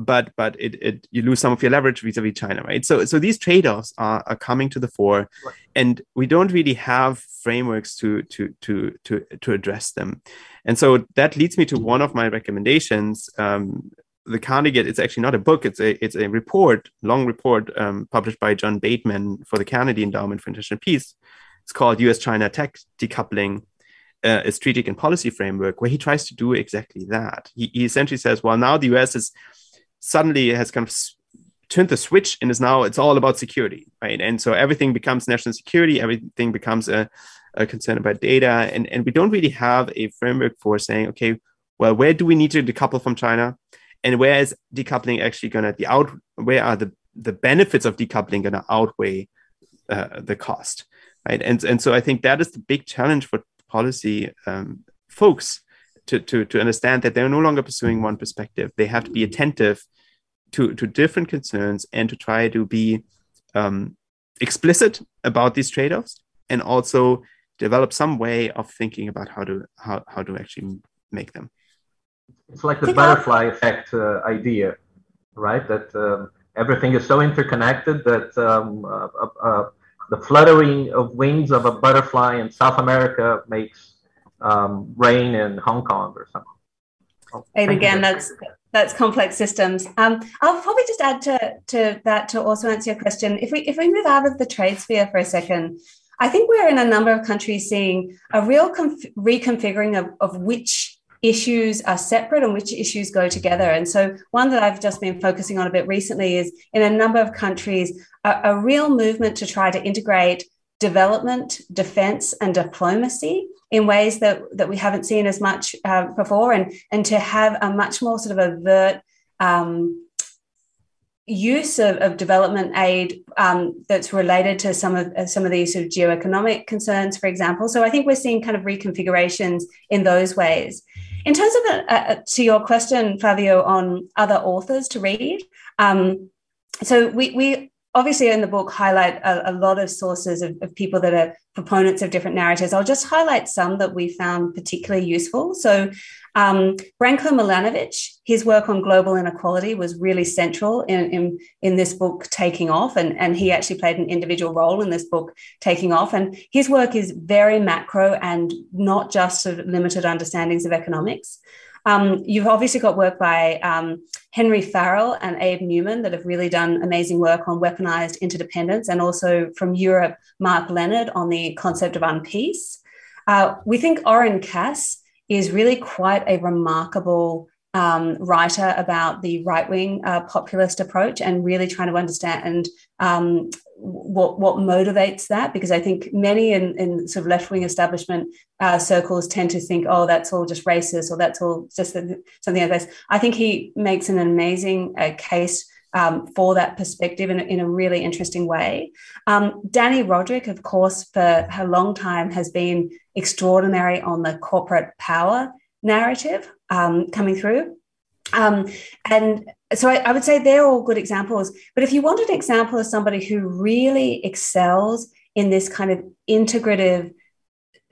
But but it, it you lose some of your leverage vis-a-vis China, right? So so these trade-offs are, are coming to the fore, right. and we don't really have frameworks to to to to to address them. And so that leads me to one of my recommendations. Um, the Carnegie, it's actually not a book, it's a it's a report, long report um, published by Jon Bateman for the Carnegie Endowment for International Peace, it's called US China Tech Decoupling, uh, a strategic and policy framework, where he tries to do exactly that. He, he essentially says, well, now the US is suddenly has kind of turned the switch and is now it's all about security, right? And so everything becomes national security, everything becomes a, a concern about data. And, and we don't really have a framework for saying, okay, well, where do we need to decouple from China? And where is decoupling actually going to the out? Where are the the benefits of decoupling going to outweigh uh, the cost? Right? And and so I think that is the big challenge for policy um, folks to, to to understand that they're no longer pursuing one perspective. They have to be attentive to to different concerns and to try to be um, explicit about these trade-offs and also develop some way of thinking about how to how, how to actually make them it's like the butterfly effect uh, idea right that um, everything is so interconnected that um, uh, uh, the fluttering of wings of a butterfly in South America makes um, rain in Hong Kong or something. Oh, and again, that's that's complex systems. Um, I'll probably just add to, to that to also answer your question. If we if we move out of the trade sphere for a second, I think we're in a number of countries seeing a real conf- reconfiguring of, of which issues are separate and which issues go together. And so, one that I've just been focusing on a bit recently is in a number of countries, a, a real movement to try to integrate development, defense, and diplomacy in ways that, that we haven't seen as much uh, before, and, and to have a much more sort of overt um, use of, of development aid um, that's related to some of uh, some of these sort of geoeconomic concerns, for example. So I think we're seeing kind of reconfigurations in those ways. In terms of uh, uh, to your question, Flavio, on other authors to read, um, so we, we obviously in the book highlight a, a lot of sources of, of, people that are proponents of different narratives. I'll just highlight some that we found particularly useful. So um, Branko Milanovic, his work on global inequality was really central in, in, in, this book taking off, and, and he actually played an individual role in this book taking off. And his work is very macro and not just sort of limited understandings of economics. Um, you've obviously got work by um, Henry Farrell and Abe Newman that have really done amazing work on weaponized interdependence, and also from Europe, Mark Leonard on the concept of unpeace. Uh, we think Oren Cass is really quite a remarkable um, writer about the right wing uh, populist approach and really trying to understand um, what what motivates that because I think many in, in sort of left wing establishment uh, circles tend to think oh that's all just racist or that's all just something like this. I think he makes an amazing uh, case um, for that perspective in, in a really interesting way. Um, Dani Rodrik, of course, for a long time has been extraordinary on the corporate power narrative um, coming through. Um, and so I, I, would say they're all good examples. But if you want an example of somebody who really excels in this kind of integrative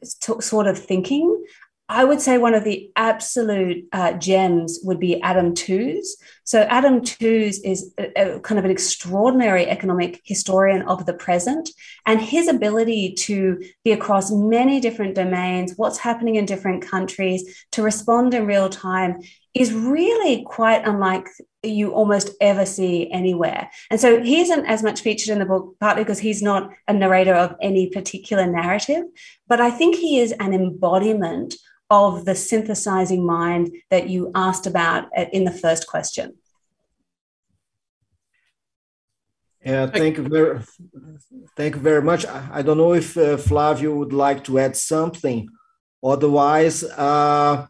sort of thinking, I would say one of the absolute uh, gems would be Adam Tooze. So Adam Tooze is a, a kind of an extraordinary economic historian of the present, and his ability to be across many different domains, what's happening in different countries, to respond in real time is really quite unlike you almost ever see anywhere. And so he isn't as much featured in the book, partly because he's not a narrator of any particular narrative, but I think he is an embodiment of the synthesizing mind that you asked about in the first question. Yeah, thank you very, thank you very much. I don't know if uh, Flavio would like to add something. Otherwise, uh,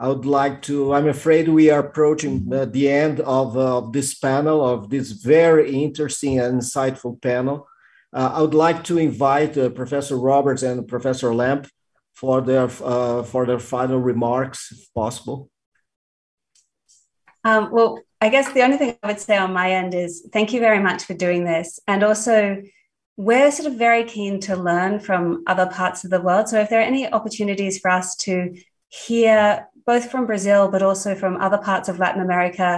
I would like to. I'm afraid we are approaching uh, the end of uh, this panel, of this very interesting and insightful panel. Uh, I would like to invite uh, Professor Roberts and Professor Lamp for their uh, for their final remarks, if possible. Um, well, I guess the only thing I would say on my end is thank you very much for doing this, and also we're sort of very keen to learn from other parts of the world. So if there are any opportunities for us to hear both from Brazil but also from other parts of Latin America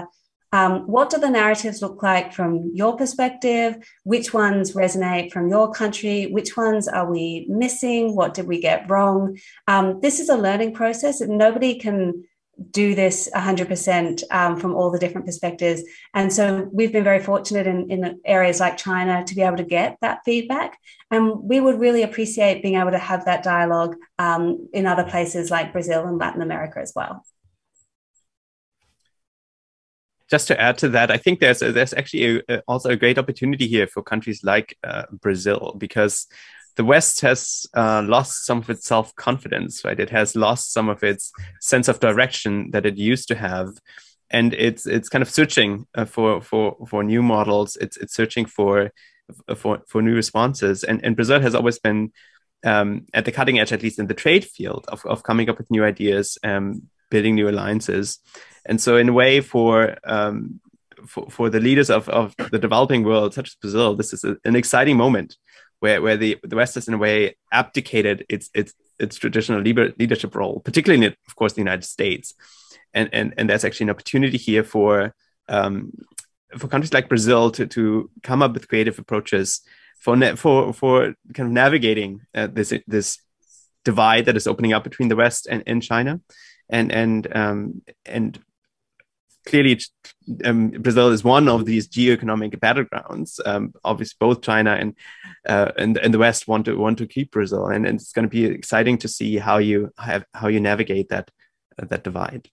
um, what do the narratives look like from your perspective? Which ones resonate from your country? Which ones are we missing? What did we get wrong? Um, this is a learning process, nobody can do this 100% um, from all the different perspectives. And so we've been very fortunate in, in areas like China to be able to get that feedback. And we would really appreciate being able to have that dialogue um, in other places like Brazil and Latin America as well just to add to that, I think there's there's actually a, also a great opportunity here for countries like uh, Brazil because the West has uh, lost some of its self confidence, right? It has lost some of its sense of direction that it used to have, and it's it's kind of searching uh, for for for new models. It's it's searching for for for new responses, and and Brazil has always been um, at the cutting edge, at least in the trade field, of of coming up with new ideas, um, building new alliances. And so, in a way, for um, for, for the leaders of, of the developing world, such as Brazil, this is a, an exciting moment where, where the, the West has, in a way, abdicated its its its traditional leadership role, particularly in, of course, the United States. And, and, and there's actually an opportunity here for um, for countries like Brazil to, to come up with creative approaches for for for kind of navigating uh, this this divide that is opening up between the West and, and China, and and um, and clearly um, Brazil is one of these geoeconomic battlegrounds. Um, obviously, both China and, uh, and and the West want to want to keep Brazil, and, and it's going to be exciting to see how you have how you navigate that uh, that divide.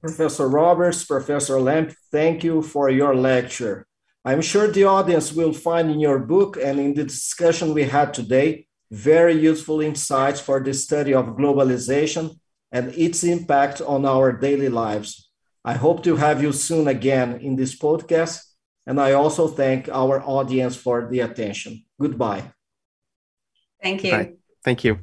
Professor Roberts, Professor Lamp, thank you for your lecture. I'm sure the audience will find in your book and in the discussion we had today very useful insights for the study of globalization and its impact on our daily lives. I hope to have you soon again in this podcast, and I also thank our audience for the attention. Goodbye. Thank you. Bye. Thank you.